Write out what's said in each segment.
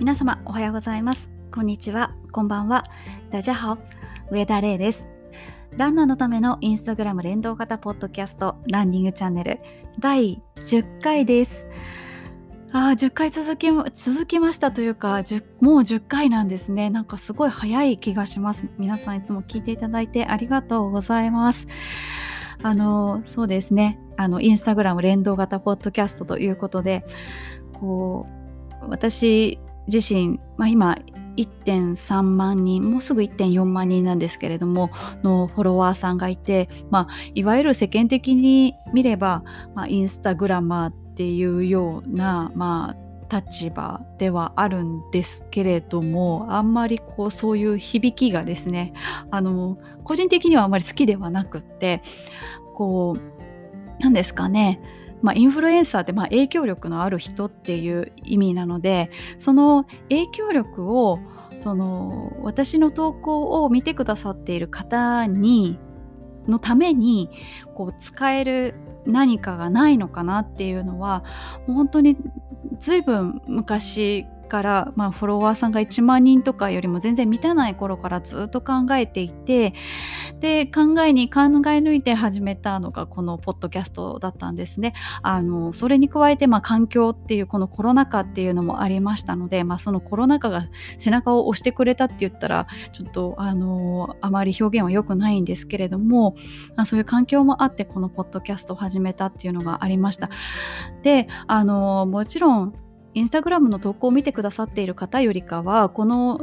皆様おはようございます。こんにちは。こんばんは。ダジャハオ。上田玲です。ランナーのためのインスタグラム連動型ポッドキャストランニングチャンネル。第10回です。あ10回続き続きましたというかもう10回なんですね。なんかすごい早い気がします。皆さんいつも聞いていただいてありがとうございます。あのそうですね。あのインスタグラム連動型ポッドキャストということでこう私自身、まあ、今1.3万人もうすぐ1.4万人なんですけれどものフォロワーさんがいて、まあ、いわゆる世間的に見れば、まあ、インスタグラマーっていうような、まあ、立場ではあるんですけれどもあんまりこうそういう響きがですねあの個人的にはあんまり好きではなくってこう何ですかねまあ、インフルエンサーってまあ影響力のある人っていう意味なのでその影響力をその私の投稿を見てくださっている方にのためにこう使える何かがないのかなっていうのはもう本当に随分昔から、まあ、フォロワーさんが1万人とかよりも全然満たない頃からずっと考えていてで考えに考え抜いて始めたのがこのポッドキャストだったんですね。あのそれに加えて、まあ、環境っていうこのコロナ禍っていうのもありましたので、まあ、そのコロナ禍が背中を押してくれたって言ったらちょっとあのあまり表現は良くないんですけれども、まあ、そういう環境もあってこのポッドキャストを始めたっていうのがありました。であのもちろんインスタグラムの投稿を見てくださっている方よりかはこの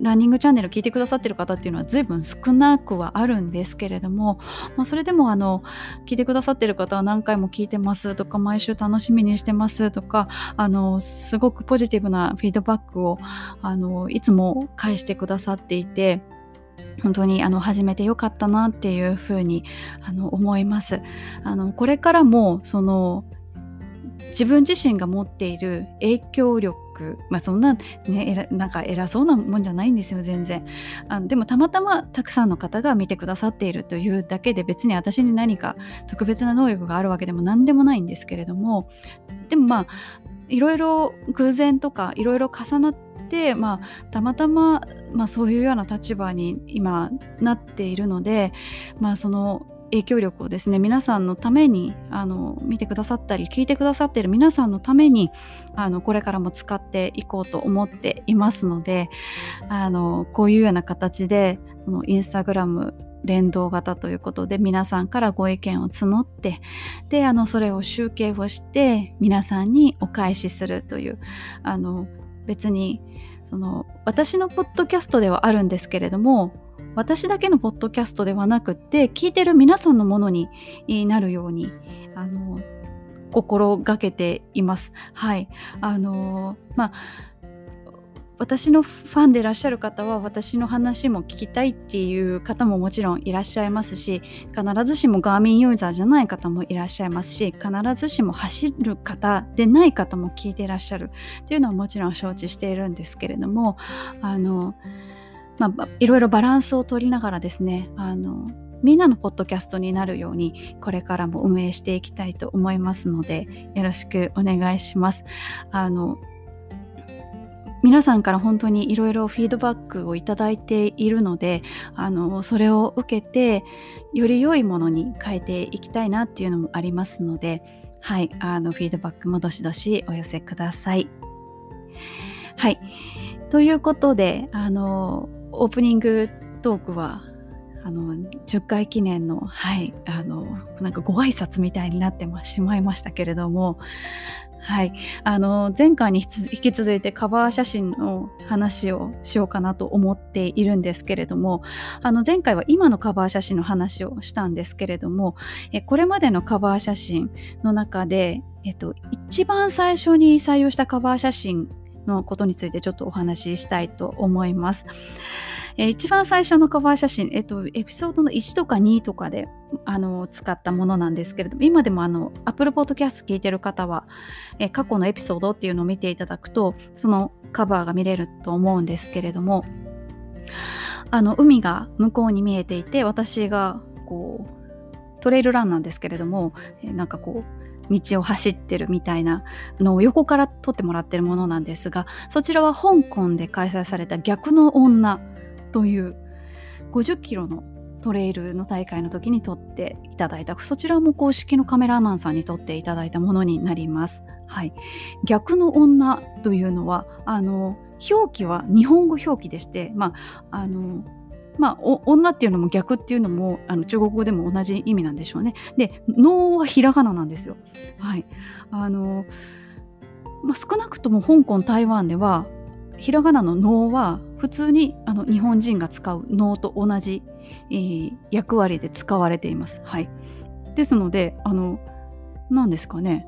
ランニングチャンネル聞いてくださってる方っていうのは随分少なくはあるんですけれども、まあ、それでもあの聞いてくださってる方は何回も聞いてますとか毎週楽しみにしてますとかあのすごくポジティブなフィードバックをあのいつも返してくださっていて本当にあの始めてよかったなっていうふうにあの思います。あのこれからもその自分自身が持っている影響力まあそんなねなんか偉そうなもんじゃないんですよ全然。あのでもたまたまたくさんの方が見てくださっているというだけで別に私に何か特別な能力があるわけでも何でもないんですけれどもでもまあいろいろ偶然とかいろいろ重なってまあ、たまたま、まあ、そういうような立場に今なっているので、まあ、その影響力をですね皆さんのためにあの見てくださったり聞いてくださっている皆さんのためにあのこれからも使っていこうと思っていますのであのこういうような形でそのインスタグラム連動型ということで皆さんからご意見を募ってであのそれを集計をして皆さんにお返しするというあの別にその私のポッドキャストではあるんですけれども私だけのポッドキャストではなくって聞いてる皆さんのものになるようにあの心がけています。はいあのまあ私のファンでいらっしゃる方は私の話も聞きたいっていう方ももちろんいらっしゃいますし必ずしもガーミンユーザーじゃない方もいらっしゃいますし必ずしも走る方でない方も聞いていらっしゃるっていうのはもちろん承知しているんですけれどもあのまあ、いろいろバランスを取りながらですねあのみんなのポッドキャストになるようにこれからも運営していきたいと思いますのでよろしくお願いします。あの皆さんから本当にいろいろフィードバックをいただいているのであのそれを受けてより良いものに変えていきたいなっていうのもありますのではいあのフィードバックもどしどしお寄せください。はいということであのオープニングトークはあの10回記念のはいあのなんかご挨拶みたいになってしまいましたけれどもはいあの前回に引き続いてカバー写真の話をしようかなと思っているんですけれどもあの前回は今のカバー写真の話をしたんですけれどもえこれまでのカバー写真の中で、えっと、一番最初に採用したカバー写真のことについてちょっとお話ししたいと思います。えー、一番最初のカバー写真、えっと、エピソードの1とか2とかであの使ったものなんですけれども、今でもあの Apple Podcast 聞いてる方は、えー、過去のエピソードっていうのを見ていただくと、そのカバーが見れると思うんですけれども、あの海が向こうに見えていて、私がこうトレイルランなんですけれども、えー、なんかこう道を走ってるみたいなのを横から撮ってもらってるものなんですがそちらは香港で開催された逆の女という50キロのトレイルの大会の時に撮っていただいたそちらも公式のカメラマンさんに撮っていただいたものになります。はい、逆の女というのはあの表記は日本語表記でして、まああのまあ、女っていうのも逆っていうのもあの中国語でも同じ意味なんでしょうね。で能はひらがななんですよ。はいあのまあ、少なくとも香港台湾ではひらがなの能は普通にあの日本人が使う能と同じ、えー、役割で使われています。はい、ですので何ですかね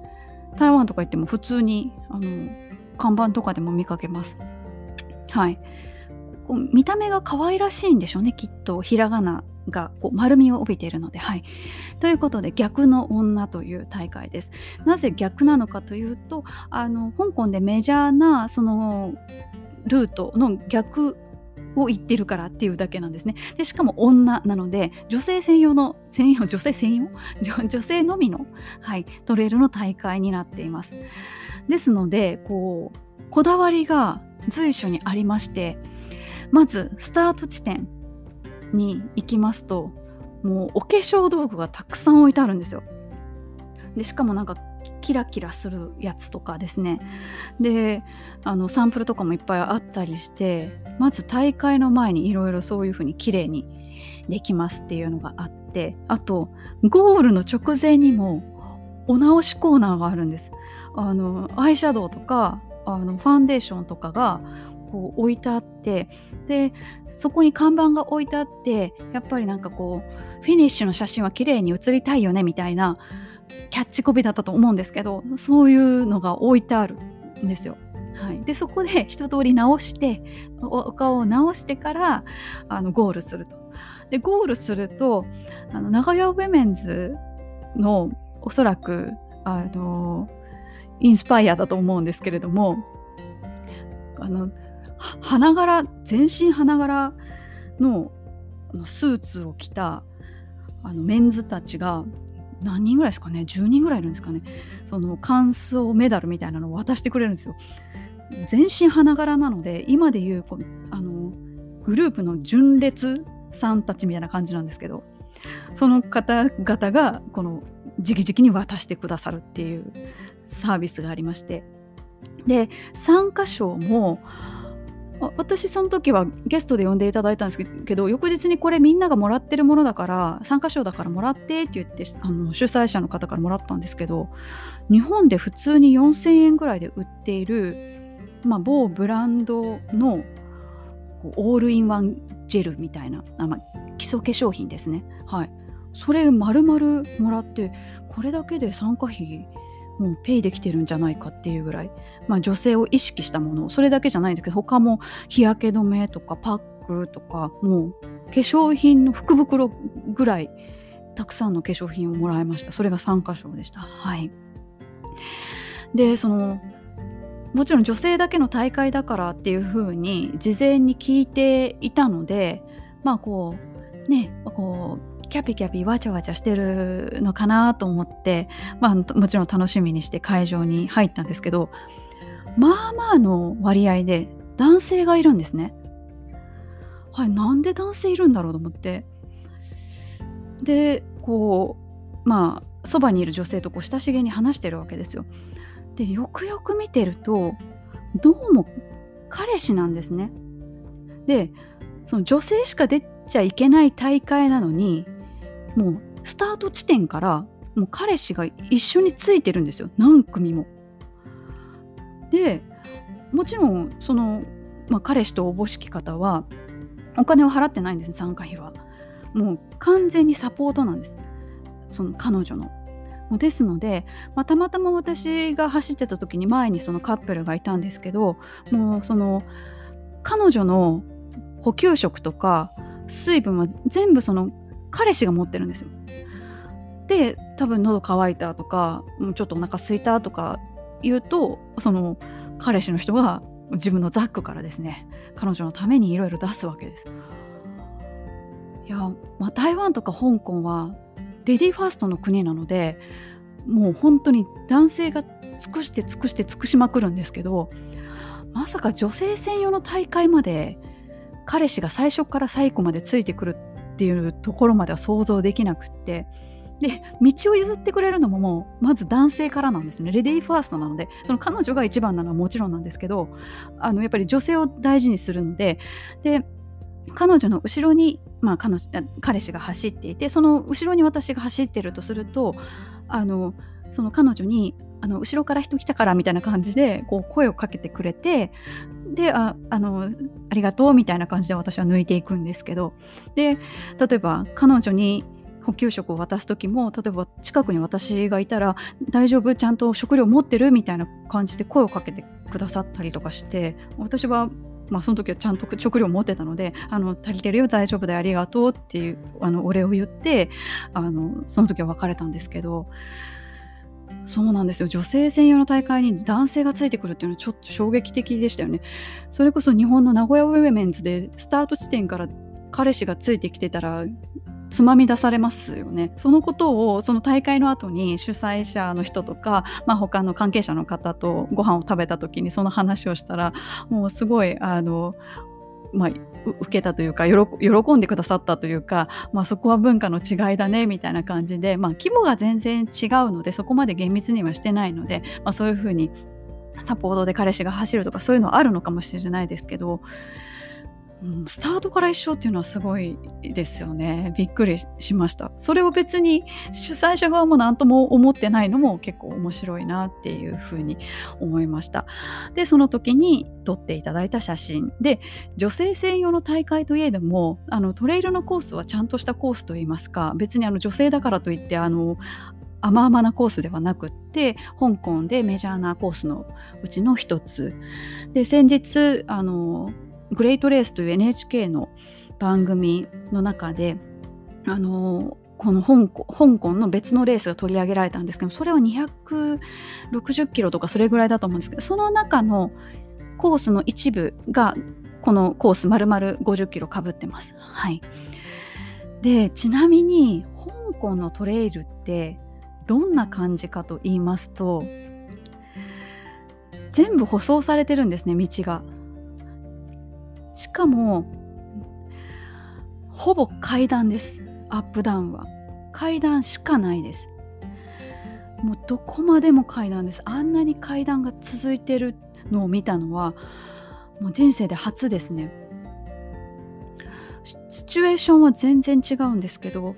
台湾とか行っても普通にあの看板とかでも見かけます。はい。こう見た目が可愛らしいんでしょうねきっとひらがながこう丸みを帯びているので。はい、ということで逆の女という大会です。なぜ逆なのかというとあの香港でメジャーなそのルートの逆を言ってるからっていうだけなんですね。でしかも女なので女性専用の専用 女性専用？女性のみの、はい、トレイルの大会になっています。ですのでこうこだわりが随所にありましてまずスタート地点に行きますともうお化粧道具がたくさん置いてあるんですよ。でしかもなんかキラキラするやつとかですねであのサンプルとかもいっぱいあったりしてまず大会の前にいろいろそういう風に綺麗にできますっていうのがあってあとゴールの直前にもお直しコーナーがあるんですあのアイシャドウとかあのファンデーションとかがこう置いてあってでそこに看板が置いてあってやっぱりなんかこうフィニッシュの写真は綺麗に写りたいよねみたいなキャッチコピーだったと思うんですけどそういうのが置いてあるんですよ。はい、でそこで一通り直してお顔を直してからあのゴールすると。でゴールするとあの長屋ウェメンズのおそらくあのインスパイアだと思うんですけれどもあの花柄全身花柄のスーツを着たあのメンズたちが何人ぐらいですかね？10人ぐらいいるんですかね？その完走メダルみたいなのを渡してくれるんですよ。全身花柄なので今でいうこあのグループの純烈さんたちみたいな感じなんですけどその方々がこの直々に渡してくださるっていうサービスがありまして。で参加賞も私その時はゲストで呼んでいただいたんですけど翌日にこれみんながもらってるものだから参加賞だからもらってって言ってあの主催者の方からもらったんですけど日本で普通に4000円ぐらいで売っている、まあ、某ブランドのオールインワンジェルみたいなあ、まあ、基礎化粧品ですね。はい。それ丸々もらってこれだけで参加費もうペイできてるんじゃないかっていうぐらい、まあ、女性を意識したもの。それだけじゃないんですけど他も日焼け止めとかパックとかもう化粧品の福袋ぐらいたくさんの化粧品をもらいました。それが3箇所でした。はい。でそのもちろん女性だけの大会だからっていう風に事前に聞いていたのでまあこうねこうキャピキャピわちゃわちゃしてるのかなと思って、まあ、もちろん楽しみにして会場に入ったんですけどまあまあの割合で男性がいるんですね。はい、なんで男性いるんだろうと思ってでこうまあそばにいる女性とこう親しげに話してるわけですよ。でよくよく見てるとどうも彼氏なんですね。でその女性しか出ちゃいけない大会なのにもうスタート地点からもう彼氏が一緒についてるんですよ何組も。でもちろんその、まあ、彼氏とおぼしき方はお金を払ってないんです参加費は。もう完全にサポートなんですその彼女の。ですので、まあ、たまたま私が走ってた時に前にそのカップルがいたんですけどもうその彼女の補給食とか水分は全部その彼氏が持ってるんですよ。で多分喉乾いたとかちょっとお腹すいたとか言うとその彼氏の人が自分のザックからですね彼女のためにいろいろ出すわけです。いや、まあ、台湾とか香港はレディーファーストの国なのでもう本当に男性が尽くして尽くして尽くしまくるんですけどまさか女性専用の大会まで彼氏が最初から最後までついてくるっていうところまでは想像できなくって。で道を譲ってくれるのももうまず男性からなんですね。レディーファーストなのでその彼女が一番なのはもちろんなんですけどあのやっぱり女性を大事にするのでで彼女の後ろに、まあ、彼女彼氏が走っていてその後ろに私が走ってるとするとあのその彼女にあの後ろから人来たからみたいな感じでこう声をかけてくれてでああのありがとうみたいな感じで私は抜いていくんですけど。で例えば彼女に補給食を渡す時も例えば近くに私がいたら「大丈夫？ちゃんと食料持ってる?」みたいな感じで声をかけてくださったりとかして私はまあ、その時はちゃんと食料持ってたので「あの足りてるよ大丈夫でありがとう」っていうあのお礼を言ってあのその時は別れたんですけど。そうなんですよ女性専用の大会に男性がついてくるっていうのはちょっと衝撃的でしたよね。それこそ日本の名古屋ウェメンズでスタート地点から彼氏がついてきてたらつまみ出されますよね。そのことをその大会の後に主催者の人とか、まあ、他の関係者の方とご飯を食べた時にその話をしたらもうすごいあのまあ、受けたというか喜んでくださったというか、まあ、そこは文化の違いだねみたいな感じで、まあ、規模が全然違うのでそこまで厳密にはしてないので、まあ、そういうふうにサポートで彼氏が走るとかそういうのはあるのかもしれないですけどスタートから一緒っていうのはすごいですよね。びっくりしました。それを別に主催者側も何とも思ってないのも結構面白いなっていうふうに思いました。で、その時に撮っていただいた写真で、女性専用の大会といえども、あのトレイルのコースはちゃんとしたコースといいますか、別にあの女性だからといってあの甘々なコースではなくって香港でメジャーなコースのうちの一つで先日あのグレートレースという NHK の番組の中であのこの香港香港の別のレースが取り上げられたんですけどそれは260キロとかそれぐらいだと思うんですけどその中のコースの一部がこのコース丸々50キロかぶってます。はい、でちなみに香港のトレイルってどんな感じかと言いますと全部舗装されてるんですね道が。しかもほぼ階段です。アップダウンは。階段しかないです。もうどこまでも階段です。あんなに階段が続いてるのを見たのはもう人生で初ですね。シチュエーションは全然違うんですけど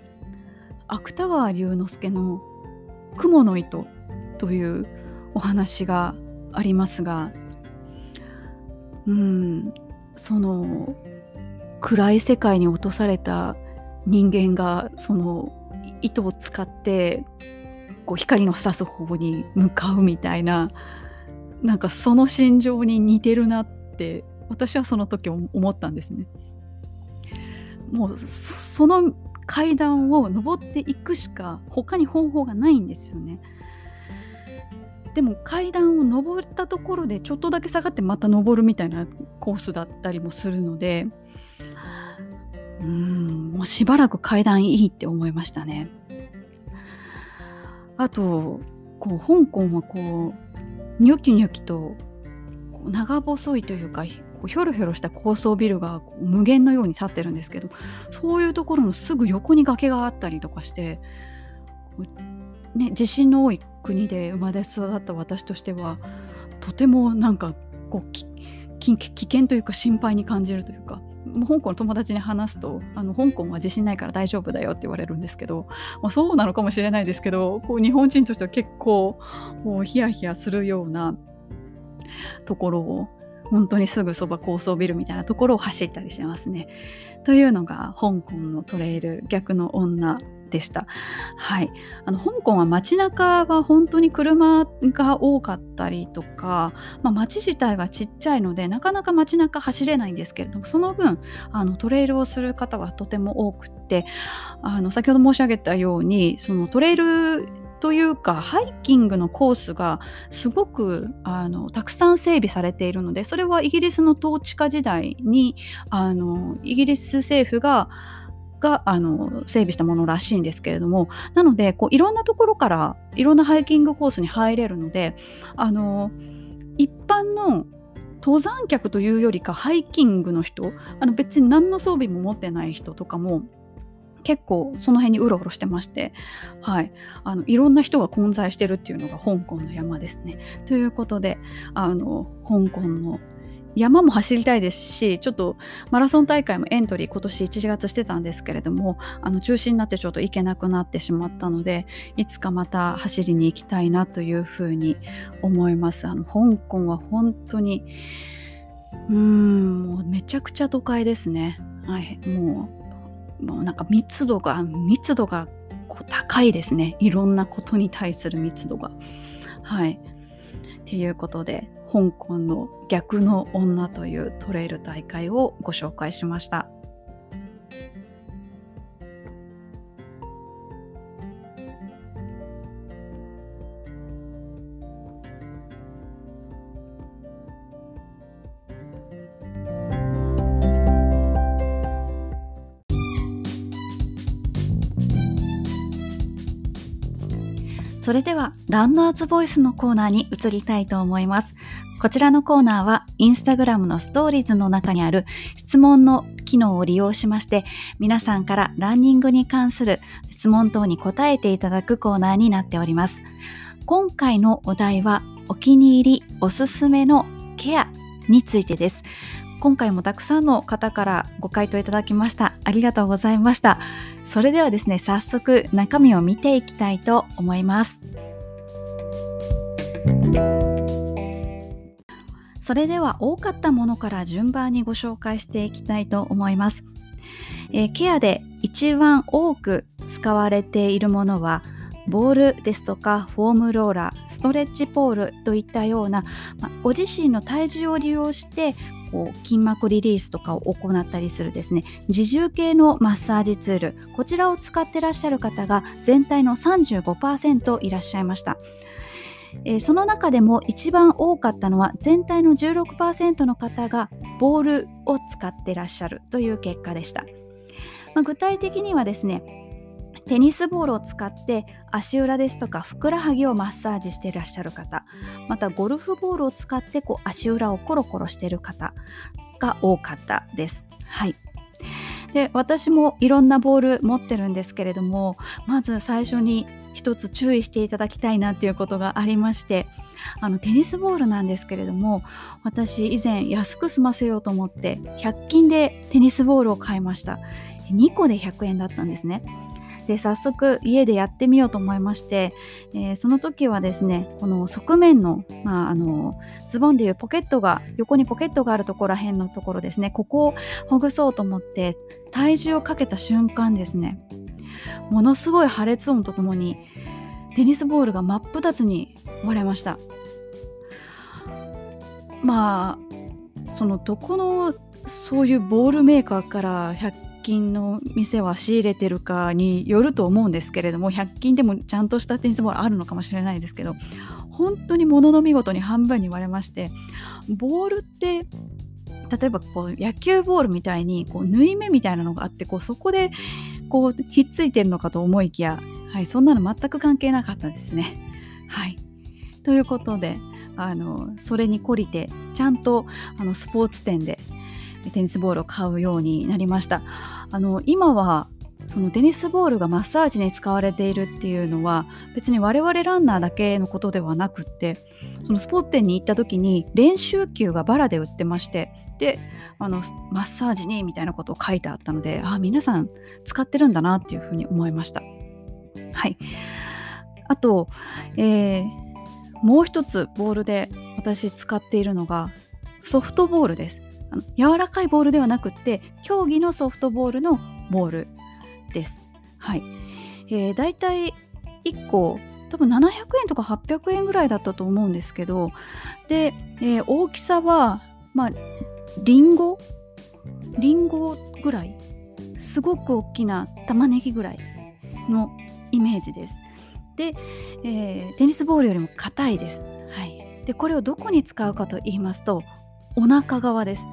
芥川龍之介の「雲の糸」というお話がありますがうんその暗い世界に落とされた人間がその糸を使ってこう光の差す方に向かうみたいななんかその心情に似てるなって私はその時思ったんですね。もうその階段を登っていくしか他に方法がないんですよね。でも階段を登ったところでちょっとだけ下がってまた登るみたいなコースだったりもするのでうんもうしばらく階段いいって思いましたね。あとこう香港はこうニョキニョキと長細いというかひょろひょろした高層ビルが無限のように立ってるんですけどそういうところのすぐ横に崖があったりとかしてね、地震の多い国で生まれ育った私としてはとてもなんかこう危険というか心配に感じるというか香港の友達に話すとあの香港は地震ないから大丈夫だよって言われるんですけど、まあ、そうなのかもしれないですけどこう日本人としては結構もうヒヤヒヤするようなところを本当にすぐそば高層ビルみたいなところを走ったりしますね。というのが香港のトレイル逆の女でした。はい、あの香港は街中は本当に車が多かったりとか、まあ、街自体がちっちゃいのでなかなか街中走れないんですけれどもその分あのトレイルをする方はとても多くってあの先ほど申し上げたようにそのトレイルというかハイキングのコースがすごくあのたくさん整備されているのでそれはイギリスの統治下時代にあのイギリス政府ががあの整備したものらしいんですけれどもなのでこういろんなところからいろんなハイキングコースに入れるのであの一般の登山客というよりかハイキングの人あの別に何の装備も持ってない人とかも結構その辺にうろうろしてまして、はい、あのいろんな人が混在してるっていうのが香港の山ですね。ということであの香港の山も走りたいですしちょっとマラソン大会もエントリー今年1月してたんですけれどもあの中止になってちょっと行けなくなってしまったのでいつかまた走りに行きたいなというふうに思います。あの香港は本当にうーんもうめちゃくちゃ都会ですね。はいもうもうなんか密度が密度がこう高いですね。いろんなことに対する密度が。はい。っていうことで香港の逆の女というトレイル大会をご紹介しました。それでは、ランナーズボイスのコーナーに移りたいと思います。こちらのコーナーは、インスタグラムのストーリーズの中にある質問の機能を利用しまして、皆さんからランニングに関する質問等に答えていただくコーナーになっております。今回のお題は、お気に入りおすすめのケアについてです。今回もたくさんの方からご回答いただきました。ありがとうございました。それではですね、早速中身を見ていきたいと思います。それでは多かったものから順番にご紹介していきたいと思います。えー、ケアで一番多く使われているものはボールですとかフォームローラーストレッチポールといったような、まご自身の体重を利用してこう筋膜リリースとかを行ったりするですね自重系のマッサージツールこちらを使ってらっしゃる方が全体の35%いらっしゃいました。えー、その中でも一番多かったのは全体の16%の方がボールを使ってらっしゃるという結果でした。まあ、具体的にはですねテニスボールを使って足裏ですとかふくらはぎをマッサージしていらっしゃる方またゴルフボールを使ってこう足裏をコロコロしている方が多かったです。はいで私もいろんなボール持ってるんですけれどもまず最初に一つ注意していただきたいなっていうことがありましてあのテニスボールなんですけれども私以前安く済ませようと思って100均でテニスボールを買いました。2個で100円だったんですね。で早速家でやってみようと思いまして、えー、その時はですねこの側面の,、まあ、あのズボンでいうポケットが横にポケットがあるところら辺のところですねここをほぐそうと思って体重をかけた瞬間ですねものすごい破裂音とともにテニスボールが真っ二つに割れました。まあそのどこのそういうボールメーカーから100均の店は仕入れてるかによると思うんですけれども100均でもちゃんとしたテニスボールあるのかもしれないですけど本当にものの見事に半分に割れましてボールって例えばこう野球ボールみたいにこう縫い目みたいなのがあってこうそこでこうひっついてるのかと思いきや、はい、そんなの全く関係なかったですね。はいということであのそれに懲りてちゃんとあのスポーツ店でテニスボールを買うようになりましたあの今はそのテニスボールがマッサージに使われているっていうのは別に我々ランナーだけのことではなくってそのスポーツ店に行った時に練習球がバラで売ってましてであのマッサージにみたいなことを書いてあったのであ皆さん使ってるんだなっていうふうに思いましたはいあと、えー、もう一つボールで私使っているのがソフトボールですあの柔らかいボールではなくって競技のソフトボールのボールです。はい。えー、だいたい1個多分700円とか800円ぐらいだったと思うんですけどで、えー、大きさはまあリンゴ？リンゴぐらい？すごく大きな玉ねぎぐらいのイメージです。で、えー、テニスボールよりも硬いです。はい、でこれをどこに使うかと言いますとお腹側です。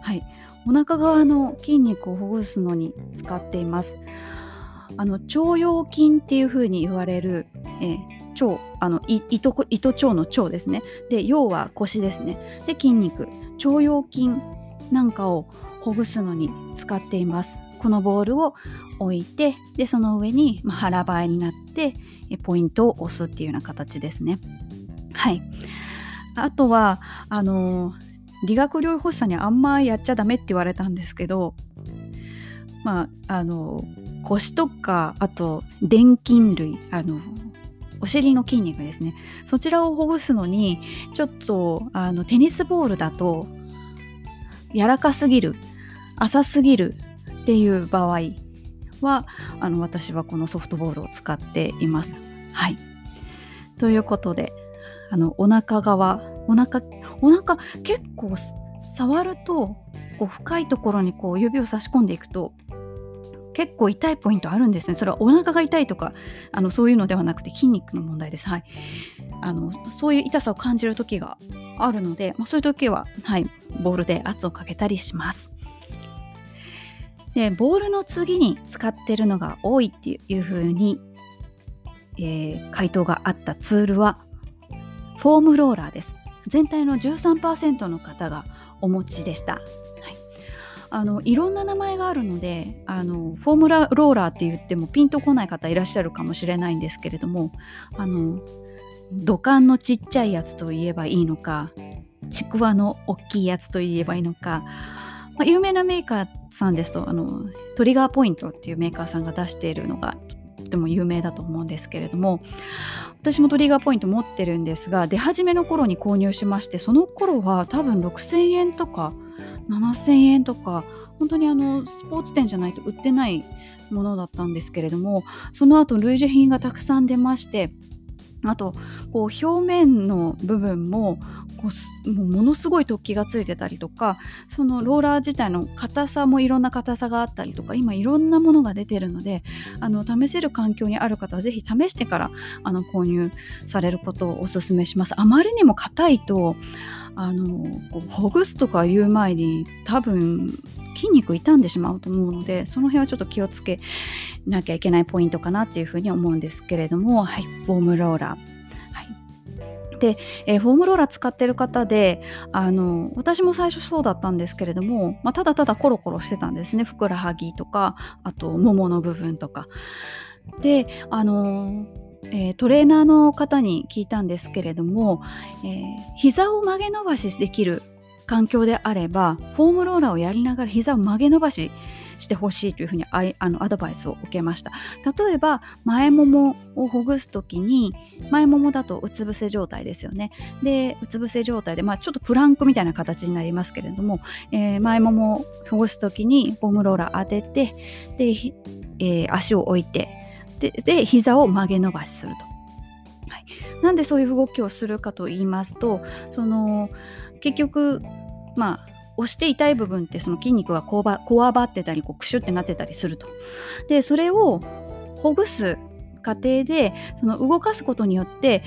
はい、お腹側の筋肉をほぐすのに使っていますあの腸腰筋っていう風に言われる、えー、腸あの糸糸腸の腸ですね。で要は腰ですね。で筋肉。腸腰筋なんかをほぐすのに使っています。このボールを置いてでその上に、ま、腹ばいになってポイントを押すっていうような形ですね。はい。あとはあの理学療法士さんにあんまやっちゃダメって言われたんですけどまああの腰とかあと電筋類あのお尻の筋肉ですねそちらをほぐすのにちょっとあのテニスボールだと柔らかすぎる浅すぎるっていう場合はあの私はこのソフトボールを使っています。はいということであのお腹側お腹お腹結構触るとこう深いところにこう指を差し込んでいくと結構痛いポイントあるんですね。それはお腹が痛いとかあのそういうのではなくて筋肉の問題です。はい。あのそういう痛さを感じる時があるので、まあ、そういう時は、はい、ボールで圧をかけたりします。でボールの次に使ってるのが多いっていうふうに、えー、回答があったツールはフォームローラーです。全体の13%の方がお持ちでした。い、あのいろんな名前があるのであのフォームラローラーって言ってもピンとこない方いらっしゃるかもしれないんですけれどもあの土管のちっちゃいやつと言えばいいのかちくわの大きいやつと言えばいいのか、まあ、有名なメーカーさんですとあのトリガーポイントっていうメーカーさんが出しているのがとても有名だと思うんですけれども私もトリガーポイント持ってるんですが出始めの頃に購入しましてその頃は多分6000円とか7000円とか本当にあのスポーツ店じゃないと売ってないものだったんですけれどもその後類似品がたくさん出ましてあとこう表面の部分もこうもうものすごい突起がついてたりとかそのローラー自体の硬さもいろんな硬さがあったりとか今いろんなものが出てるのであの試せる環境にある方は是非試してからあの購入されることをお勧めします。あまりにも硬いとあのこうほぐすとか言う前に多分筋肉傷んでしまうと思うのでその辺はちょっと気をつけなきゃいけないポイントかなっていうふうに思うんですけれども、はい、フォームローラー。で、えー、フォームローラー使ってる方であの私も最初そうだったんですけれども、まあ、ただただコロコロしてたんですねふくらはぎとかあとももの部分とか。であのえー、トレーナーの方に聞いたんですけれども、えー、膝を曲げ伸ばしできる環境であればフォームローラーをやりながら膝を曲げ伸ばししてほしいというふうにあのアドバイスを受けました。例えば前ももをほぐす時に前ももだとうつ伏せ状態ですよね。でうつ伏せ状態で、まあ、ちょっとプランクみたいな形になりますけれども、えー、前ももをほぐす時にフォームローラー当ててで、えー、足を置いてでで膝を曲げ伸ばしすると。はい、なんでそういう動きをするかと言いますとその結局まあ押して痛い部分ってその筋肉がこわばってたりこうクシュってなってたりすると。でそれをほぐす過程でその動かすことによって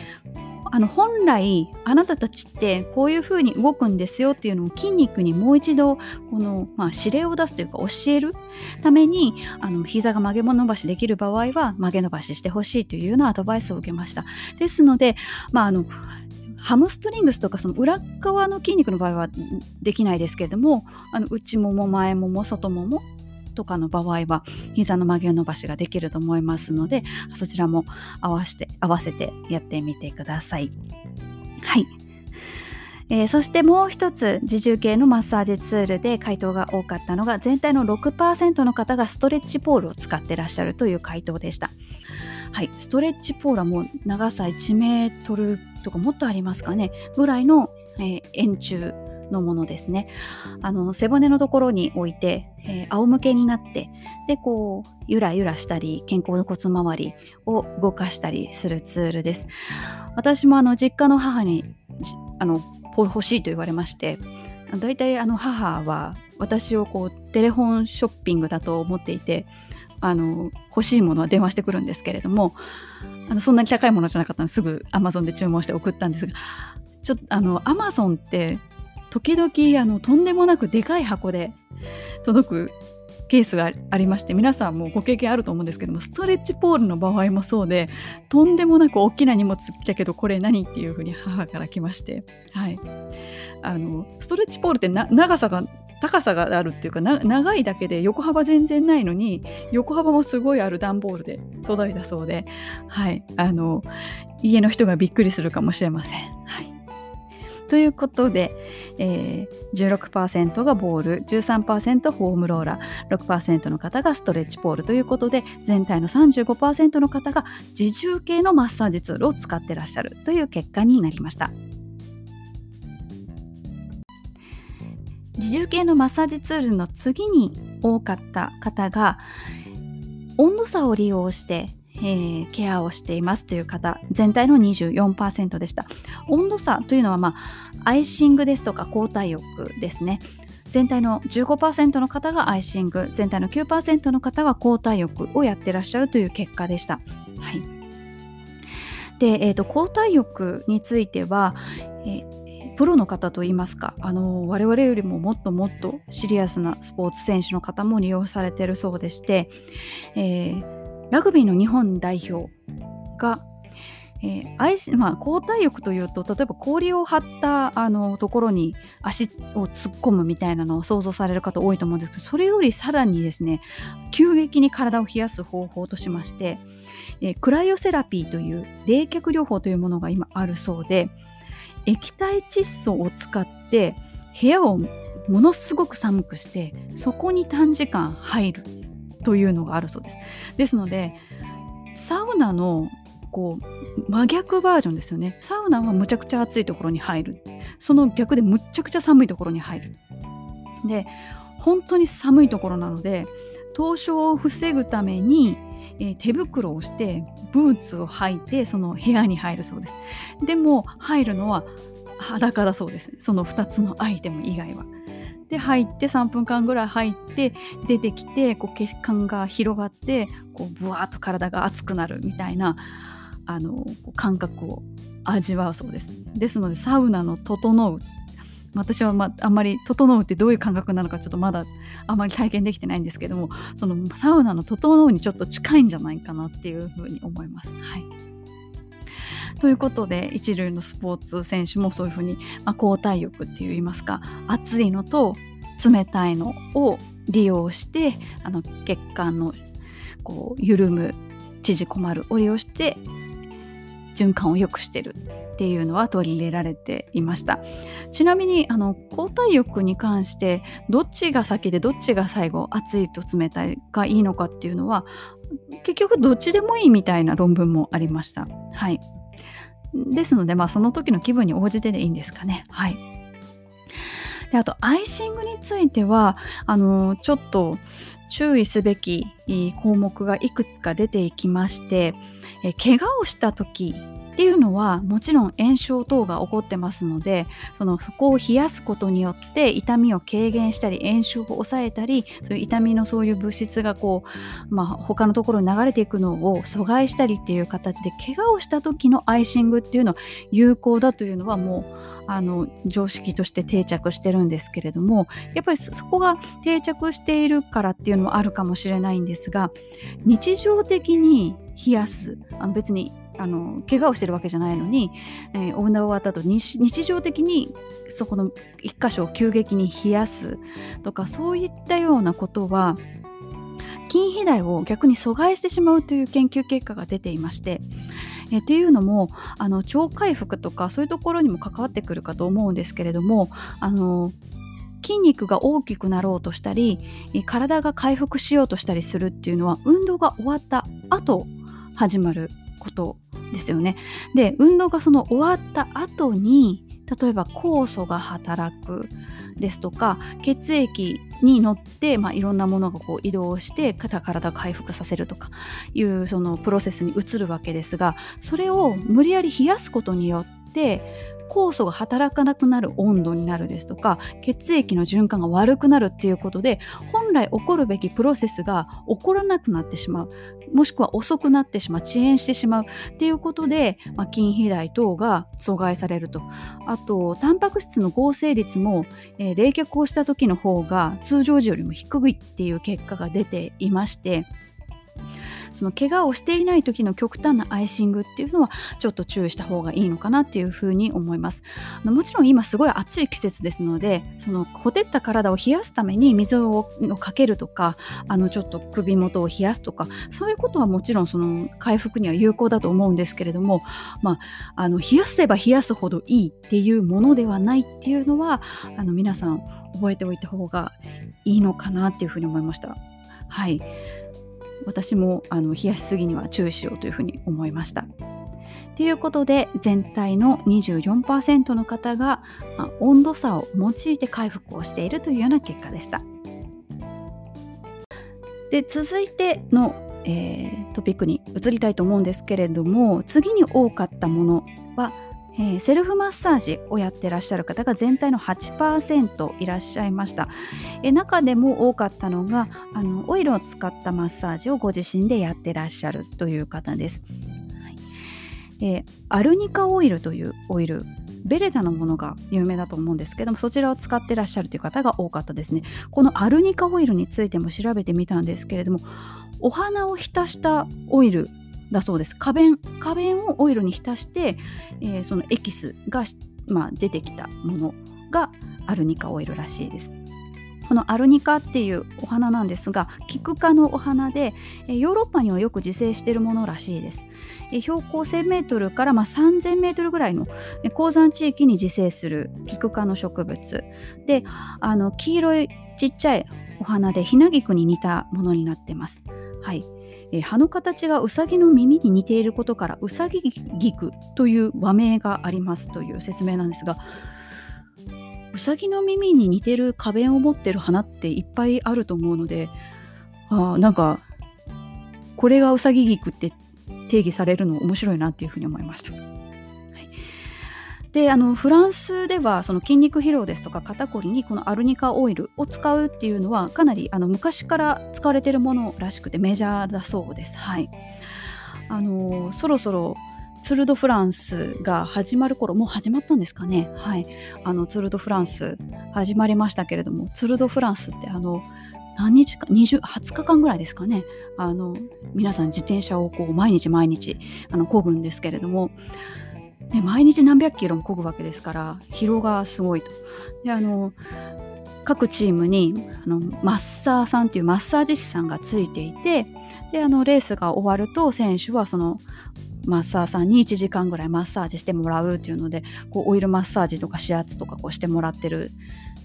あの本来あなたたちってこういう風に動くんですよっていうのを筋肉にもう一度この、まあ、指令を出すというか教えるためにあの膝が曲げ伸ばしできる場合は曲げ伸ばししてほしいというようなアドバイスを受けました。ですので、まあ、あのハムストリングスとかその裏側の筋肉の場合はできないですけれどもあの内もも前もも外ももとかの場合は膝の曲げ伸ばしができると思いますのでそちらも合わせて合わせてやってみてください。はい、えー、そしてもう一つ自重系のマッサージツールで回答が多かったのが全体の6%の方がストレッチポールを使ってらっしゃるという回答でした。はい、ストレッチポールはも長さ1メートルとかもっとありますかね。ぐらいの、えー、円柱のものですね。あの背骨のところに置いて、えー、仰向けになってでこうゆらゆらしたり肩甲骨周りを動かしたりするツールです。私もあの実家の母にあのポー欲しいと言われまして大体あの母は私をこうテレフォンショッピングだと思っていてあの欲しいものは電話してくるんですけれどもあのそんなに高いものじゃなかったのですぐ Amazon で注文して送ったんですがちょっとあの Amazon って時々あのとんでもなくでかい箱で届くケースがありまして皆さんもご経験あると思うんですけどもストレッチポールの場合もそうでとんでもなく大きな荷物来たけどこれ何っていうふうに母から来ましてはい。あのストレッチポールって長さが高さがあるっていうか長いだけで横幅全然ないのに横幅もすごいある段ボールで届いたそうではいあの家の人がびっくりするかもしれません。はいということで、えー、16%がボール13%ホームローラー6%の方がストレッチポールということで全体の35%の方が自重系のマッサージツールを使ってらっしゃるという結果になりました。自重系のマッサージツールの次に多かった方が温度差を利用してえー、ケアをしていますという方全体の24%でした。温度差というのは、まあ、アイシングですとか抗体浴ですね。全体の15%の方がアイシング全体の9%の方が抗体浴をやってらっしゃるという結果でした。はい。で、えーと、抗体浴については、えー、プロの方といいますかあの我々よりももっともっとシリアスなスポーツ選手の方も利用されているそうでして、えーラグビーの日本代表が、えーまあ、交代浴というと例えば氷を張ったあのところに足を突っ込むみたいなのを想像される方多いと思うんですけどそれよりさらにですね急激に体を冷やす方法としまして、えー、クライオセラピーという冷却療法というものが今あるそうで液体窒素を使って部屋をものすごく寒くしてそこに短時間入るというのがあるそうです。ですのでサウナのこう真逆バージョンですよね。サウナはむちゃくちゃ暑いところに入る。その逆でむちゃくちゃ寒いところに入る。で本当に寒いところなので凍傷を防ぐために、えー、手袋をしてブーツを履いてその部屋に入るそうです。でも入るのは裸だそうです。その2つのアイテム以外は。で入って3分間ぐらい入って出てきてこう血管が広がってこうブワーッと体が熱くなるみたいなあの感覚を味わうそうです。ですのでサウナの「整う」私は、まあ、んまり「整う」ってどういう感覚なのかちょっとまだあんまり体験できてないんですけどもそのサウナの「整う」にちょっと近いんじゃないかなっていうふうに思います。はいということで一流のスポーツ選手もそういうふうに、まあ、交代浴っていいますか熱いのと冷たいのを利用してあの血管のこう緩む縮こまるを利用して循環を良くしてるっていうのは取り入れられていましたちなみにあの交代浴に関してどっちが先でどっちが最後熱いと冷たいがいいのかっていうのは結局どっちでもいいみたいな論文もありましたはいですので、まあ、その時の気分に応じてでいいんですかね。はい。であとアイシングについてはあのちょっと注意すべき項目がいくつか出ていきましてえ怪我をした時っていうのはもちろん炎症等が起こってますのでそのそこを冷やすことによって痛みを軽減したり炎症を抑えたりそういう痛みのそういう物質がこう、まあ、他のところに流れていくのを阻害したりっていう形で怪我をした時のアイシングっていうのは有効だというのはもうあの常識として定着してるんですけれどもやっぱりそこが定着しているからっていうのもあるかもしれないんですが日常的に冷やすあの別にあの怪我をしてるわけじゃないのに、えー、オーナー終わった後日常的にそこの一箇所を急激に冷やすとかそういったようなことは筋肥大を逆に阻害してしまうという研究結果が出ていまして、えっていうのもあの腸回復とかそういうところにも関わってくるかと思うんですけれどもあの筋肉が大きくなろうとしたり体が回復しようとしたりするっていうのは運動が終わった後始まることですよね。で運動がその終わった後に例えば酵素が働くですとか血液に乗って、まあ、いろんなものがこう移動して体を回復させるとかいうそのプロセスに移るわけですがそれを無理やり冷やすことによって酵素が働かなくなる温度になるですとか血液の循環が悪くなるっていうことで本来起こるべきプロセスが起こらなくなってしまう。もしくは遅くなってしまう。遅延してしまうっていうことで、まあ、筋肥大等が阻害されると。あとタンパク質の合成率も、えー、冷却をした時の方が通常時よりも低いっていう結果が出ていましてその怪我をしていない時の極端なアイシングっていうのはちょっと注意した方がいいのかなっていうふうに思いますあのもちろん今すごい暑い季節ですのでそのほてった体を冷やすために水をかけるとかあのちょっと首元を冷やすとかそういうことはもちろんその回復には有効だと思うんですけれども、まあ、あの冷やせば冷やすほどいいっていうものではないっていうのはあの皆さん覚えておいた方がいいのかなっていうふうに思いました。はい私もあの冷やしすぎには注意しようというふうに思いました。ということで全体の24%の方が、まあ、温度差を用いて回復をしているというような結果でした。で続いての、えー、トピックに移りたいと思うんですけれども次に多かったものはえー、セルフマッサージをやってらっしゃる方が全体の8%いらっしゃいました、えー、中でも多かったのがあのオイルを使ったマッサージをご自身でやってらっしゃるという方です、はい。えー、アルニカオイルというオイルベレタのものが有名だと思うんですけどもそちらを使ってらっしゃるという方が多かったですね。このアルニカオイルについても調べてみたんですけれどもお花を浸したオイルだそうです。花弁花弁をオイルに浸して、えー、そのエキスが、まあ、出てきたものがアルニカオイルらしいです。このアルニカっていうお花なんですがキク科のお花でヨーロッパにはよく自生しているものらしいです標高 1000m からまあ 3000m ぐらいの高山地域に自生するキク科の植物であの黄色いちっちゃいお花でヒナギクに似たものになってますはいえー、葉の形がウサギの耳に似ていることからウサギ菊という和名がありますという説明なんですがウサギの耳に似てる花弁を持ってる花っていっぱいあると思うのであなんかこれがウサギ菊って定義されるの面白いなっていうふうに思いました。であのフランスではその筋肉疲労ですとか肩こりにこのアルニカオイルを使うっていうのはかなりあの昔から使われているものらしくてメジャーだそうです。はい、あのそろそろツル・ド・フランスが始まる頃もう始まったんですかね。はい。あのツル・ド・フランス始まりましたけれどもツル・ド・フランスってあの何日か20 20日間ぐらいですかね。あの皆さん自転車をこう毎日毎日あの漕ぐんですけれどもね、毎日何百キロも漕ぐわけですから疲労がすごいと。であの各チームにあのマッサーさんっていうマッサージ師さんがついていてであのレースが終わると選手はそのマッサーさんに1時間ぐらいマッサージしてもらうっていうのでこうオイルマッサージとか指圧とかこうしてもらってる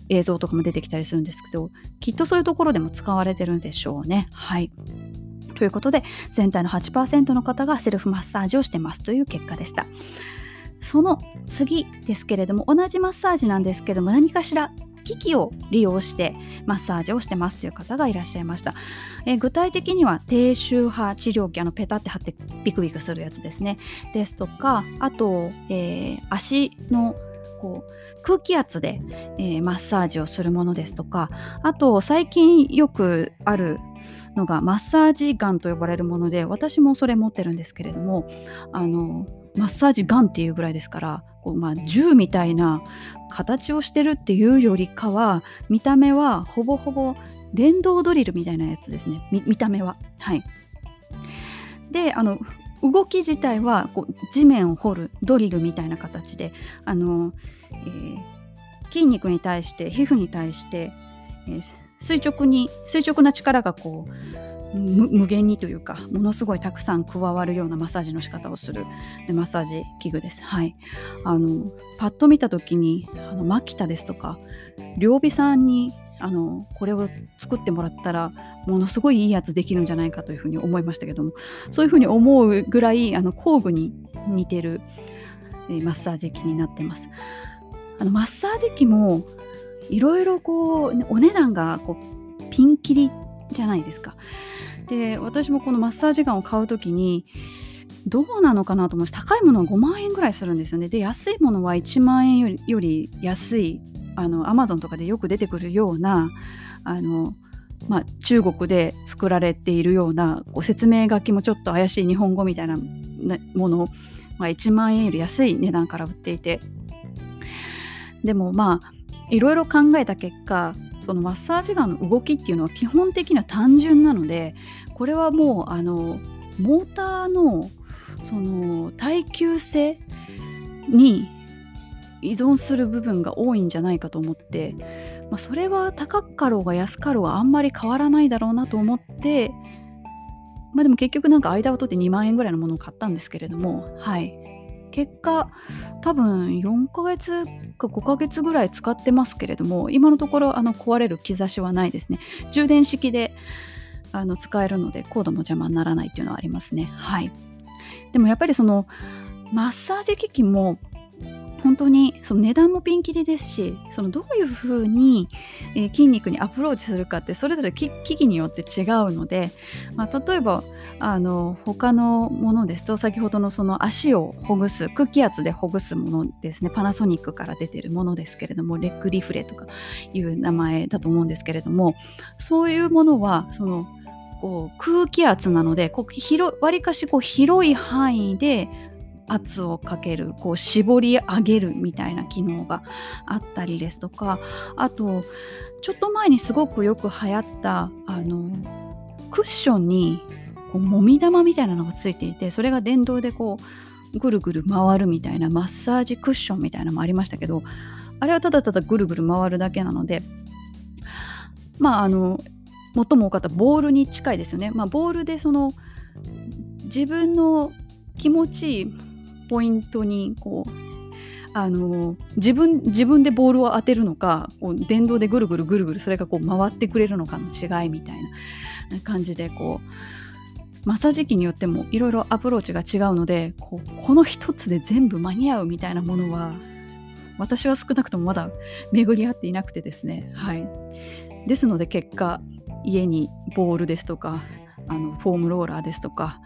映像とかも出てきたりするんですけどきっとそういうところでも使われてるんでしょうね。はいということで全体の8%の方がセルフマッサージをしてますという結果でした。その次ですけれども同じマッサージなんですけども何かしら機器を利用してマッサージをしてますという方がいらっしゃいました、え、具体的には低周波治療器あのペタって貼ってビクビクするやつですね。ですとかあと、えー、足のこう空気圧で、えー、マッサージをするものですとかあと最近よくあるのがマッサージガンと呼ばれるもので私もそれ持ってるんですけれどもあのマッサージガンっていうぐらいですからこう、まあ、銃みたいな形をしてるっていうよりかは見た目はほぼほぼ電動ドリルみたいなやつですね見た目は。はい、であの動き自体はこう地面を掘るドリルみたいな形であの、えー、筋肉に対して皮膚に対して、えー、垂直に垂直な力がこう無限にというかものすごいたくさん加わるようなマッサージの仕方をするマッサージ器具です。はい、あのパッと見た時にあのマキタですとか両備さんにあのこれを作ってもらったらものすごいいいやつできるんじゃないかというふうに思いましたけどもそういうふうに思うぐらいあの工具に似てる、えー、マッサージ機になってます。あのマッサージ機もいろいろこうお値段がこうピンキリじゃないですか。で私もこのマッサージガンを買う時にどうなのかなと思うし高いものは5万円ぐらいするんですよねで安いものは1万円よりより安いあのアマゾンとかでよく出てくるようなあの、まあ、中国で作られているようなこ説明書きもちょっと怪しい日本語みたいなものが1万円より安い値段から売っていてでもまあいろいろ考えた結果そのマッサージガンの動きっていうのは基本的には単純なのでこれはもうあのモーターのその耐久性に依存する部分が多いんじゃないかと思って、まあ、それは高かろうが安かろうがあんまり変わらないだろうなと思ってまあでも結局なんか間を取って2万円ぐらいのものを買ったんですけれどもはい。結果多分4ヶ月5ヶ月ぐらい使ってますけれども今のところあの壊れる兆しはないですね。充電式であの使えるのでコードも邪魔にならないっていうのはありますね。はい。でもやっぱりそのマッサージ機器も本当にその値段もピンキリですしそのどういうふうに、えー、筋肉にアプローチするかってそれぞれ機器によって違うので、まあ、例えばあの他のものですと先ほどのその足をほぐす空気圧でほぐすものですねパナソニックから出てるものですけれどもレッグリフレとかいう名前だと思うんですけれどもそういうものはそのこう空気圧なのでこう広わりかしこう広い範囲で圧をかけるこう絞り上げるみたいな機能があったりですとかあとちょっと前にすごくよく流行ったあのクッションにこうもみ玉みたいなのがついていてそれが電動でこうぐるぐる回るみたいなマッサージクッションみたいなのもありましたけどあれはただただぐるぐる回るだけなのでまああの最も多かったボールに近いですよね。まあ、ボールでその自分の気持ちいいポイントにこうあの自分自分でボールを当てるのかこう電動でぐるぐるぐるぐるそれがこう回ってくれるのかの違いみたいな感じでこうマッサージ機によってもいろいろアプローチが違うのでこうこの一つで全部間に合うみたいなものは私は少なくともまだ巡り合っていなくてですね。はい。ですので結果家にボールですとかあのフォームローラーですとか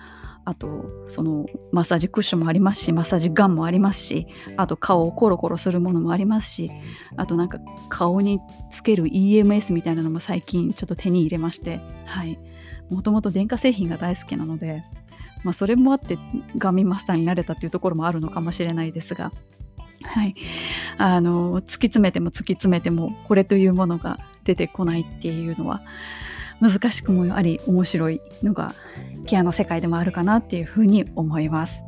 あとそのマッサージクッションもありますしマッサージガンもありますしあと顔をコロコロするものもありますしあとなんか顔につける EMS みたいなのも最近ちょっと手に入れましてはい。もともと電化製品が大好きなので、まあ、それもあってガミマスターになれたっていうところもあるのかもしれないですがはい、あの突き詰めても突き詰めてもこれというものが出てこないっていうのは難しくもあり面白いのがケアの世界でもあるかなっていうふうに思います。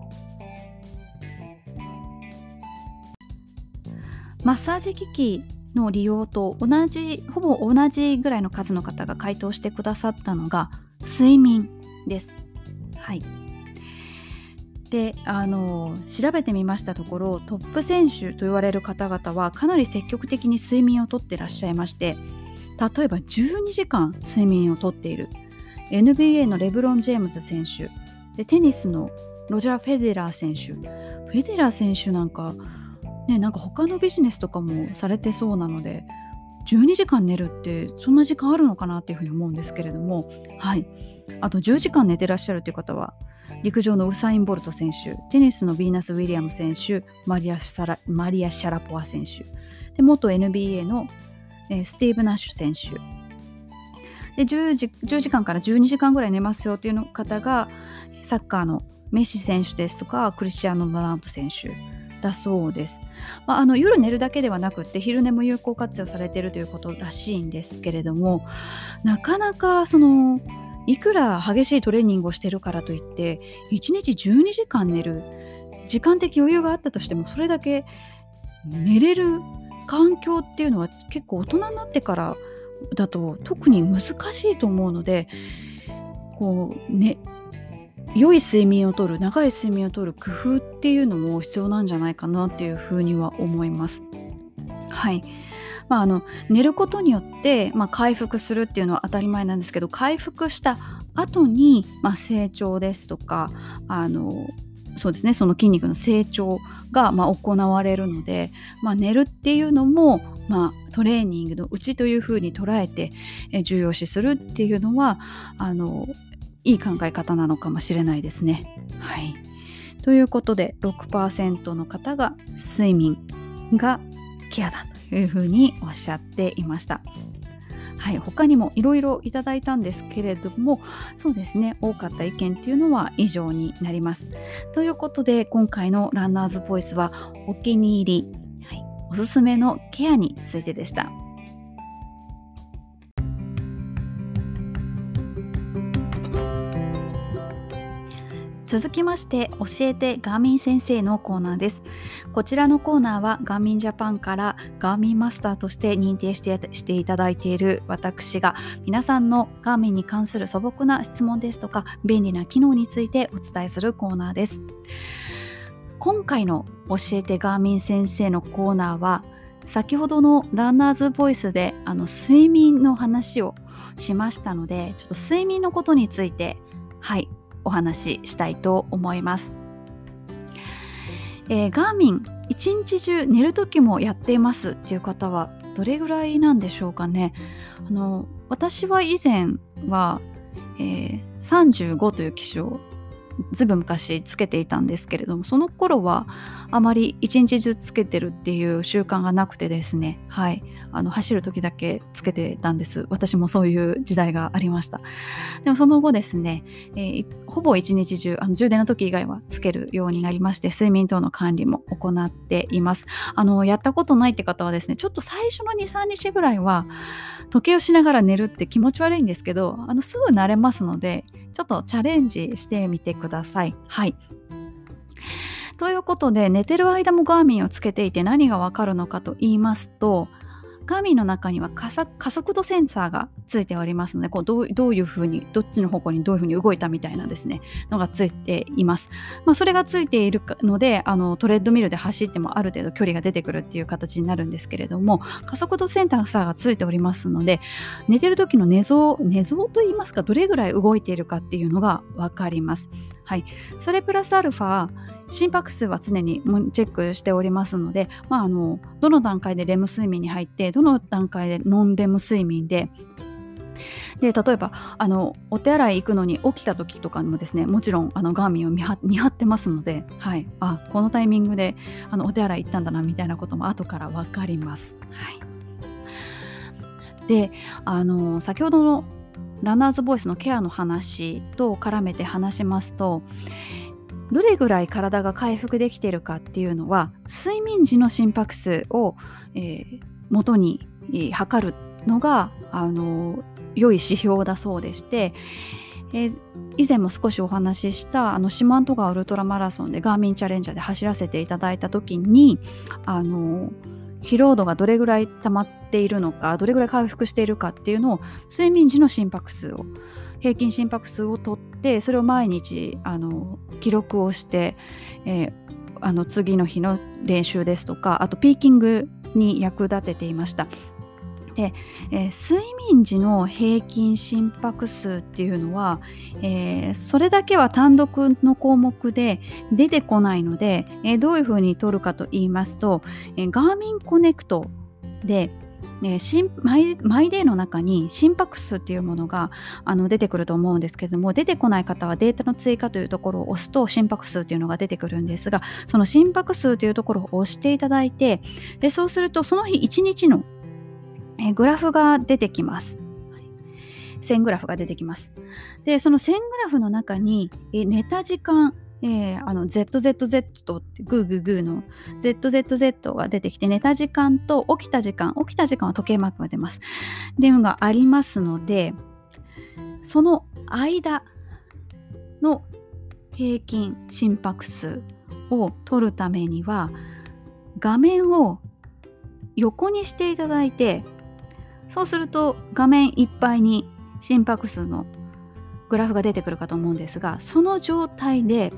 マッサージ機器の利用と同じほぼ同じぐらいの数の方が回答してくださったのが睡眠です。はい。であの調べてみましたところトップ選手と言われる方々はかなり積極的に睡眠をとってらっしゃいまして例えば12時間睡眠をとっている NBA のレブロン・ジェームズ選手。でテニスのロジャー・フェデラー選手。フェデラー選手なんかねなんか他のビジネスとかもされてそうなので12時間寝るってそんな時間あるのかなっていうふうに思うんですけれども。はい。あと10時間寝てらっしゃるという方は陸上のウサイン・ボルト選手。テニスのビーナス・ウィリアム選手。マリア・シャラポワ選手。で元 NBA のスティーブ・ナッシュ選手。で 10, 時10時間から12時間ぐらい寝ますよっていう方がサッカーのメッシ選手ですとかクリスティアーノ・ロナウド選手だそうです、まあ、あの夜寝るだけではなくって昼寝も有効活用されているということらしいんですけれどもなかなかそのいくら激しいトレーニングをしてるからといって1日12時間寝る時間的余裕があったとしてもそれだけ寝れる環境っていうのは結構大人になってからだと特に難しいと思うのでこうね良い睡眠をとる長い睡眠をとる工夫っていうのも必要なんじゃないかなっていうふうには思います。はいまあ、あの寝ることによって、まあ、回復するっていうのは当たり前なんですけど回復した後に、まあ、成長ですとかあのそうですねその筋肉の成長が、まあ、行われるので、まあ、寝るっていうのも、まあ、トレーニングのうちというふうに捉えて、え重要視するっていうのはあのいい考え方なのかもしれないですね。はいということで6%の方が睡眠がケアだというふうにおっしゃっていました。はい、他にもいろいろいただいたんですけれどもそうですね多かった意見っていうのは以上になります。ということで今回のランナーズボイスはお気に入り、おすすめのケアについてでした。続きまして教えてガーミン先生のコーナーですこちらのコーナーはガーミンジャパンからガーミンマスターとして認定してしていただいている私が皆さんのガーミンに関する素朴な質問ですとか便利な機能についてお伝えするコーナーです今回の教えてガーミン先生のコーナーは先ほどのランナーズボイスであの睡眠の話をしましたのでちょっと睡眠のことについてはいお話ししたいと思います。えー、ガーミン一日中寝る時もやっていますっていう方はどれぐらいなんでしょうかねあの私は以前は、えー、35という機種をずいぶん昔つけていたんですけれどもその頃はあまり一日中つけてるっていう習慣がなくてですねはい。あの走る時だけつけてたんです。私もそういう時代がありました。でもその後ですね、えー、ほぼ一日中あの充電の時以外はつけるようになりまして睡眠等の管理も行っています。あのやったことないって方はですねちょっと最初の23日ぐらいは時計をしながら寝るって気持ち悪いんですけどあのすぐ慣れますのでちょっとチャレンジしてみてください。はい。ということで寝てる間もガーミンをつけていて何がわかるのかと言いますとガーミンの中には加速度センサーがついておりますのでこうどうどういうふうにどっちの方向にどういうふうに動いたみたいなですねのがついています。まあ、それがついているのであのトレッドミルで走ってもある程度距離が出てくるっていう形になるんですけれども加速度センサーがついておりますので寝てる時の寝相寝相といいますかどれぐらい動いているかっていうのが分かります。はい、それプラスアルファ心拍数は常にチェックしておりますので、まあ、あのどの段階でレム睡眠に入ってどの段階でノンレム睡眠でで例えばあのお手洗い行くのに起きた時とかもですねもちろんあのガーミンを見張ってますので、はい、あこのタイミングであのお手洗い行ったんだなみたいなことも後から分かります。はい、であの先ほどのランナーズボイスのケアの話と絡めて話しますとどれぐらい体が回復できているかっていうのは睡眠時の心拍数を、えー、元に、えー、測るのがあの良い指標だそうでして、えー、以前も少しお話ししたあの四万十川ウルトラマラソンでガーミンチャレンジャーで走らせていただいた時にあの疲労度がどれぐらい溜まっているのかどれぐらい回復しているかっていうのを睡眠時の心拍数を平均心拍数をとってそれを毎日あの記録をして、えー、あの次の日の練習ですとかあとピーキングに役立てていました。で、えー、睡眠時の平均心拍数っていうのは、えー、それだけは単独の項目で出てこないので、えー、どういうふうに取るかと言いますと、え、ガーミンコネクトで、ね、マイマイデイの中に心拍数っていうものがあの出てくると思うんですけれども出てこない方はデータの追加というところを押すと心拍数っていうのが出てくるんですがその心拍数というところを押していただいてでそうするとその日1日のえグラフが出てきます。線グラフが出てきます。でその線グラフの中にえ寝た時間えー、あの ZZZ とグーグーグーの ZZZ が出てきて寝た時間と起きた時間起きた時間は時計マークが出ます。っていうのがありますのでその間の平均心拍数を取るためには画面を横にしていただいてそうすると画面いっぱいに心拍数のグラフが出てくるかと思うんですがその状態で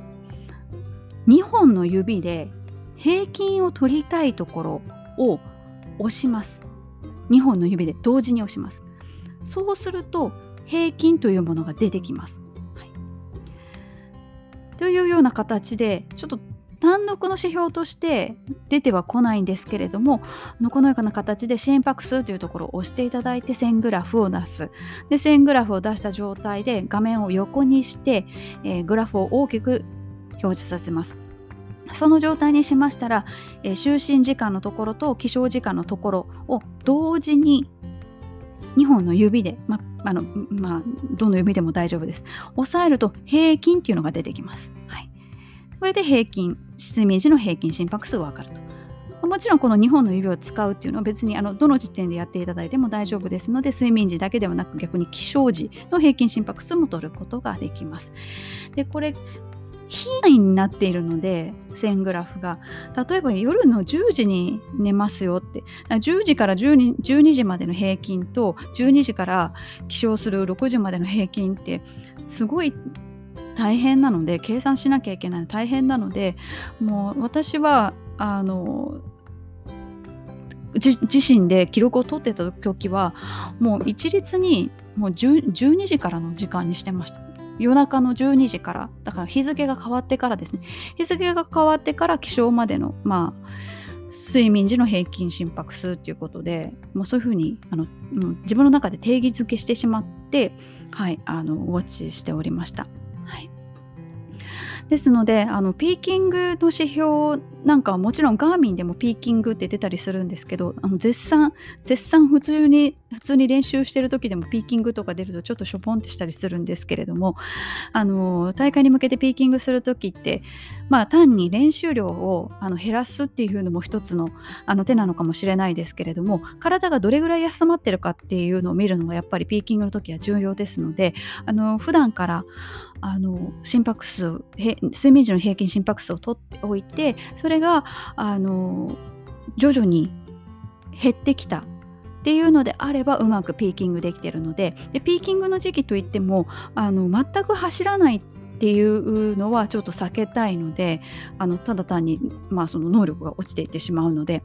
2本の指で平均を取りたいところを押します。2本の指で同時に押します。そうすると平均というものが出てきます、はい、というような形でちょっと単独の指標として出てはこないんですけれどもこのような形で心拍数というところを押していただいて線グラフを出す。で線グラフを出した状態で画面を横にして、えー、グラフを大きく表示させます。その状態にしましたら、えー、就寝時間のところと起床時間のところを同時に2本の指で、まあのまあ、どの指でも大丈夫です。押さえると平均っていうのが出てきます。はい、これで平均、睡眠時の平均心拍数が分かると。もちろんこの2本の指を使うっていうのは別にあのどの時点でやっていただいても大丈夫ですので睡眠時だけではなく逆に起床時の平均心拍数も取ることができます。でこれ非内になっているので線グラフが。例えば夜の10時に寝ますよって。10時から 12, 12時までの平均と12時から起床する6時までの平均ってすごい大変なので計算しなきゃいけない大変なのでもう私はあの自身で記録を取ってた時はもう一律にもう12時からの時間にしてました。夜中の12時からだから日付が変わってからですね日付が変わってから起床までのまあ睡眠時の平均心拍数っていうことでもうそういうふうにあの、うん、自分の中で定義づけしてしまってはいあのウォッチしておりました。ですのであのピーキングの指標なんかはもちろんガーミンでもピーキングって出たりするんですけどあの絶賛絶賛普通に普通に練習してる時でもピーキングとか出るとちょっとしょぼんってしたりするんですけれどもあの大会に向けてピーキングする時ってまあ単に練習量をあの減らすっていうのも一つのあの手なのかもしれないですけれども体がどれぐらい休まってるかっていうのを見るのがやっぱりピーキングの時は重要ですのであの普段からあの心拍数睡眠時の平均心拍数をとっておいてそれがあの徐々に減ってきたっていうのであればうまくピーキングできてるのででピーキングの時期といってもあの全く走らないっていうのはちょっと避けたいのであのただ単に、まあ、その能力が落ちていってしまうので。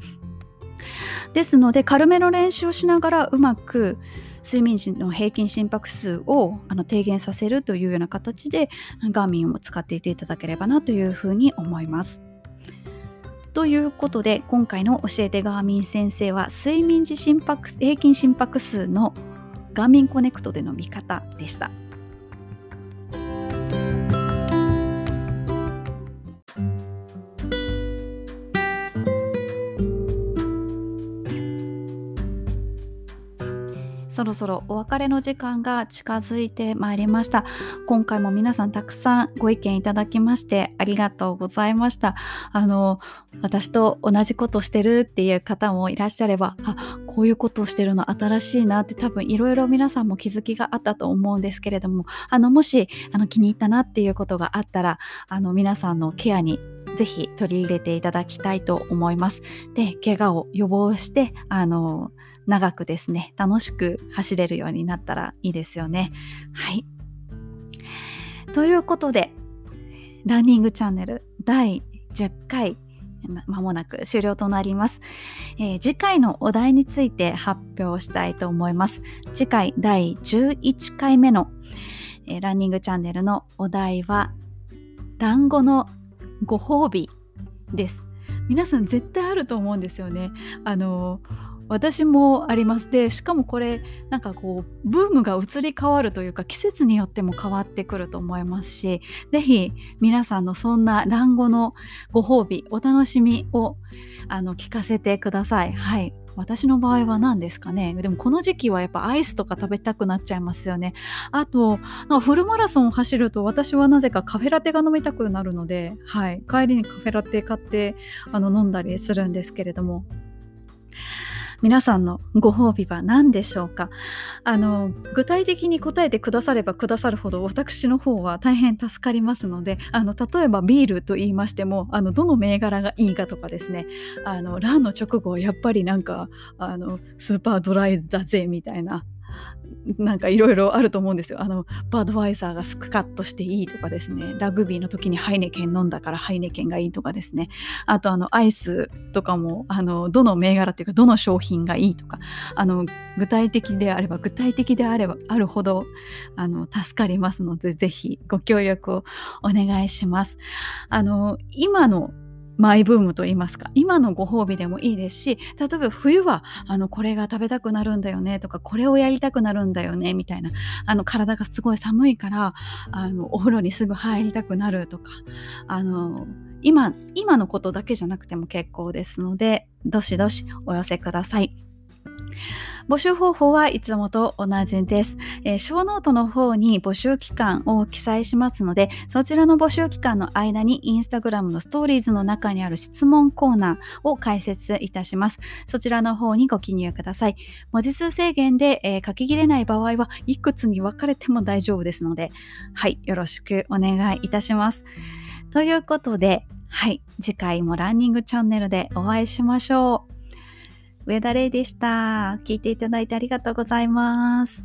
ですので軽めの練習をしながらうまく睡眠時の平均心拍数をあの低減させるというような形でガーミンを使っていていただければなというふうに思います。ということで今回の教えてガーミン先生は睡眠時心拍平均心拍数のガーミンコネクトでの見方でした。そろそろお別れの時間が近づいてまいりました今回も皆さんたくさんご意見いただきましてありがとうございましたあの私と同じことしてるっていう方もいらっしゃればあこういうことをしてるの新しいなって多分いろいろ皆さんも気づきがあったと思うんですけれどもあのもしあの気に入ったなっていうことがあったらあの皆さんのケアにぜひ取り入れていただきたいと思います。で、怪我を予防して、あの、長くですね、楽しく走れるようになったらいいですよね。はい。ということで、ランニングチャンネル第10回、まもなく終了となります、えー、次回のお題について発表したいと思います。次回第11回目の、えー、ランニングチャンネルのお題は、団子のご褒美です。皆さん絶対あると思うんですよね。あの私もあります。でしかもこれなんかこうブームが移り変わるというか季節によっても変わってくると思いますし是非皆さんのそんな卵黄のご褒美お楽しみをあの聞かせてください。はい。私の場合は何ですかね。でもこの時期はやっぱアイスとか食べたくなっちゃいますよね。あとフルマラソンを走ると私はなぜかカフェラテが飲みたくなるので、はい、帰りにカフェラテ買ってあの飲んだりするんですけれども。皆さんのご褒美は何でしょうか？あの具体的に答えてくださればくださるほど私の方は大変助かりますのであの例えばビールと言いましてもあのどの銘柄がいいかとかですね。あのランの直後はやっぱりなんかあのスーパードライだぜみたいななんかいろいろあると思うんですよ。あのバードワイザーがスクカッとしていいとかですねラグビーの時にハイネケン飲んだからハイネケンがいいとかですねあとあのアイスとかもあのどの銘柄っていうかどの商品がいいとかあの具体的であれば具体的であればあるほどあの助かりますのでぜひご協力をお願いします。あの今のマイブームと言いますか今のご褒美でもいいですし例えば冬はあのこれが食べたくなるんだよねとかこれをやりたくなるんだよねみたいなあの体がすごい寒いからあのお風呂にすぐ入りたくなるとかあの今今のことだけじゃなくても結構ですのでどしどしお寄せください。募集方法はいつもと同じです。えー、ショーノートの方に募集期間を記載しますので、そちらの募集期間の間にインスタグラムのストーリーズの中にある質問コーナーを開設いたします。そちらの方にご記入ください。文字数制限で、えー、書ききれない場合はいくつに分かれても大丈夫ですので、はい、よろしくお願いいたします。ということで、はい、次回もランニングチャンネルでお会いしましょう。上田玲でした。聞いていただいてありがとうございます。